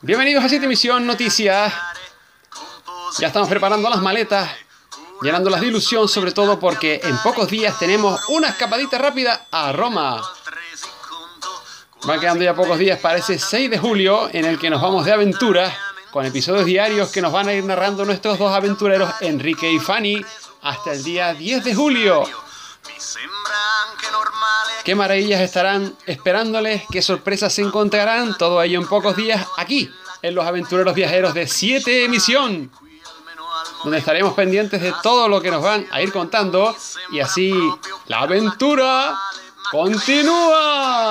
Bienvenidos a 7 Emisión Noticias. Ya estamos preparando las maletas, llenándolas de ilusión, sobre todo porque en pocos días tenemos una escapadita rápida a Roma. Van quedando ya pocos días para ese 6 de julio en el que nos vamos de aventura con episodios diarios que nos van a ir narrando nuestros dos aventureros Enrique y Fanny hasta el día 10 de julio. ¿Qué maravillas estarán esperándoles? ¿Qué sorpresas se encontrarán? Todo ello en pocos días aquí, en los aventureros viajeros de 7 emisión, donde estaremos pendientes de todo lo que nos van a ir contando y así la aventura continúa.